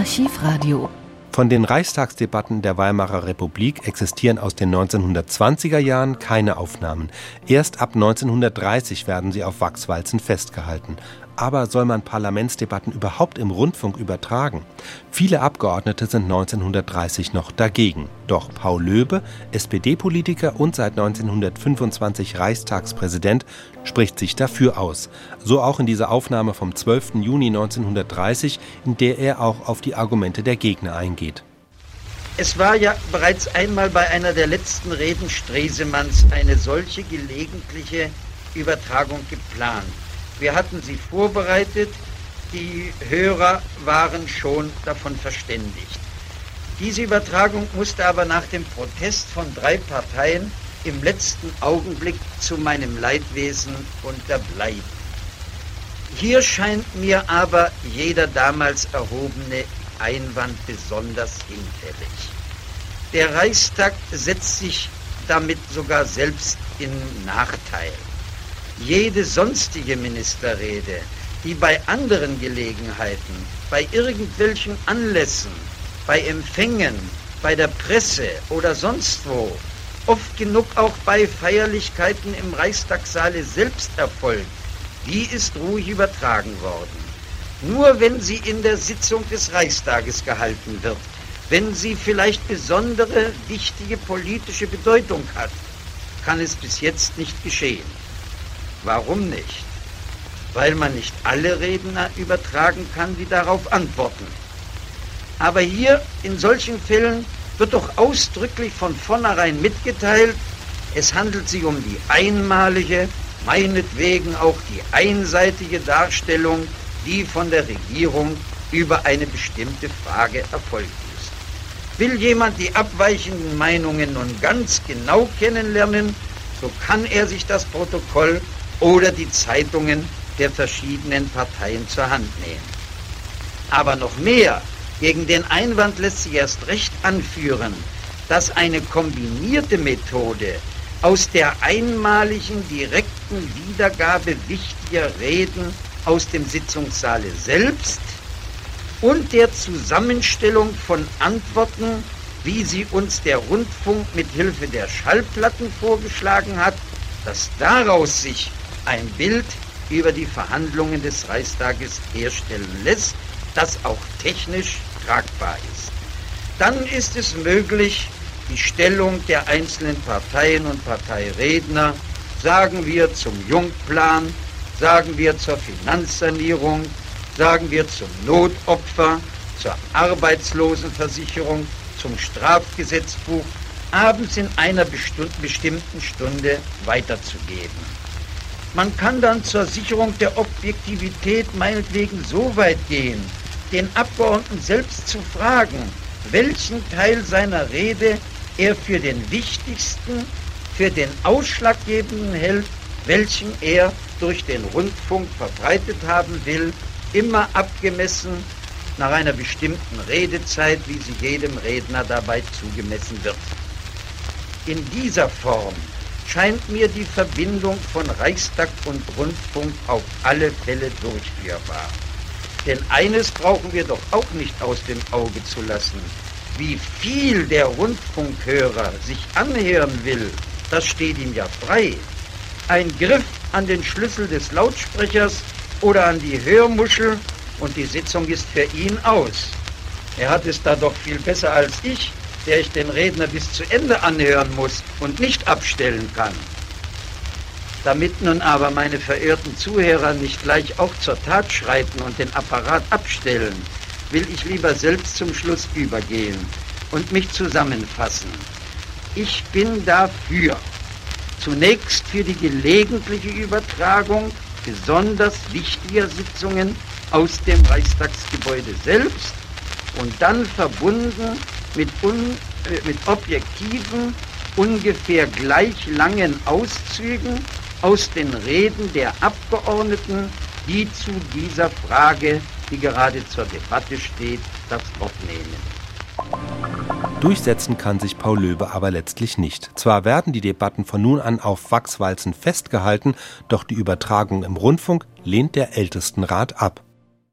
Archivradio. Von den Reichstagsdebatten der Weimarer Republik existieren aus den 1920er Jahren keine Aufnahmen. Erst ab 1930 werden sie auf Wachswalzen festgehalten. Aber soll man Parlamentsdebatten überhaupt im Rundfunk übertragen? Viele Abgeordnete sind 1930 noch dagegen. Doch Paul Löbe, SPD-Politiker und seit 1925 Reichstagspräsident, spricht sich dafür aus. So auch in dieser Aufnahme vom 12. Juni 1930, in der er auch auf die Argumente der Gegner eingeht. Es war ja bereits einmal bei einer der letzten Reden Stresemanns eine solche gelegentliche Übertragung geplant. Wir hatten sie vorbereitet, die Hörer waren schon davon verständigt. Diese Übertragung musste aber nach dem Protest von drei Parteien im letzten Augenblick zu meinem Leidwesen unterbleiben. Hier scheint mir aber jeder damals erhobene Einwand besonders hinfällig. Der Reichstag setzt sich damit sogar selbst in Nachteil jede sonstige Ministerrede, die bei anderen Gelegenheiten, bei irgendwelchen Anlässen, bei Empfängen, bei der Presse oder sonst wo, oft genug auch bei Feierlichkeiten im Reichstagssaale selbst erfolgt, die ist ruhig übertragen worden. Nur wenn sie in der Sitzung des Reichstages gehalten wird, wenn sie vielleicht besondere, wichtige politische Bedeutung hat, kann es bis jetzt nicht geschehen. Warum nicht? Weil man nicht alle Redner übertragen kann, die darauf antworten. Aber hier in solchen Fällen wird doch ausdrücklich von vornherein mitgeteilt, es handelt sich um die einmalige, meinetwegen auch die einseitige Darstellung, die von der Regierung über eine bestimmte Frage erfolgt ist. Will jemand die abweichenden Meinungen nun ganz genau kennenlernen, so kann er sich das Protokoll oder die Zeitungen der verschiedenen Parteien zur Hand nehmen. Aber noch mehr, gegen den Einwand lässt sich erst recht anführen, dass eine kombinierte Methode aus der einmaligen direkten Wiedergabe wichtiger Reden aus dem Sitzungssaale selbst und der Zusammenstellung von Antworten, wie sie uns der Rundfunk mit Hilfe der Schallplatten vorgeschlagen hat, dass daraus sich ein Bild über die Verhandlungen des Reichstages herstellen lässt, das auch technisch tragbar ist. Dann ist es möglich, die Stellung der einzelnen Parteien und Parteiredner, sagen wir zum Jungplan, sagen wir zur Finanzsanierung, sagen wir zum Notopfer, zur Arbeitslosenversicherung, zum Strafgesetzbuch, abends in einer bestimmten Stunde weiterzugeben. Man kann dann zur Sicherung der Objektivität meinetwegen so weit gehen, den Abgeordneten selbst zu fragen, welchen Teil seiner Rede er für den wichtigsten, für den ausschlaggebenden hält, welchen er durch den Rundfunk verbreitet haben will, immer abgemessen nach einer bestimmten Redezeit, wie sie jedem Redner dabei zugemessen wird. In dieser Form scheint mir die Verbindung von Reichstag und Rundfunk auf alle Fälle durchführbar. Denn eines brauchen wir doch auch nicht aus dem Auge zu lassen. Wie viel der Rundfunkhörer sich anhören will, das steht ihm ja frei. Ein Griff an den Schlüssel des Lautsprechers oder an die Hörmuschel und die Sitzung ist für ihn aus. Er hat es da doch viel besser als ich der ich den Redner bis zu Ende anhören muss und nicht abstellen kann. Damit nun aber meine verehrten Zuhörer nicht gleich auch zur Tat schreiten und den Apparat abstellen, will ich lieber selbst zum Schluss übergehen und mich zusammenfassen. Ich bin dafür, zunächst für die gelegentliche Übertragung besonders wichtiger Sitzungen aus dem Reichstagsgebäude selbst und dann verbunden mit, un, äh, mit objektiven, ungefähr gleich langen Auszügen aus den Reden der Abgeordneten, die zu dieser Frage, die gerade zur Debatte steht, das Wort nehmen. Durchsetzen kann sich Paul Löbe aber letztlich nicht. Zwar werden die Debatten von nun an auf Wachswalzen festgehalten, doch die Übertragung im Rundfunk lehnt der Ältestenrat ab.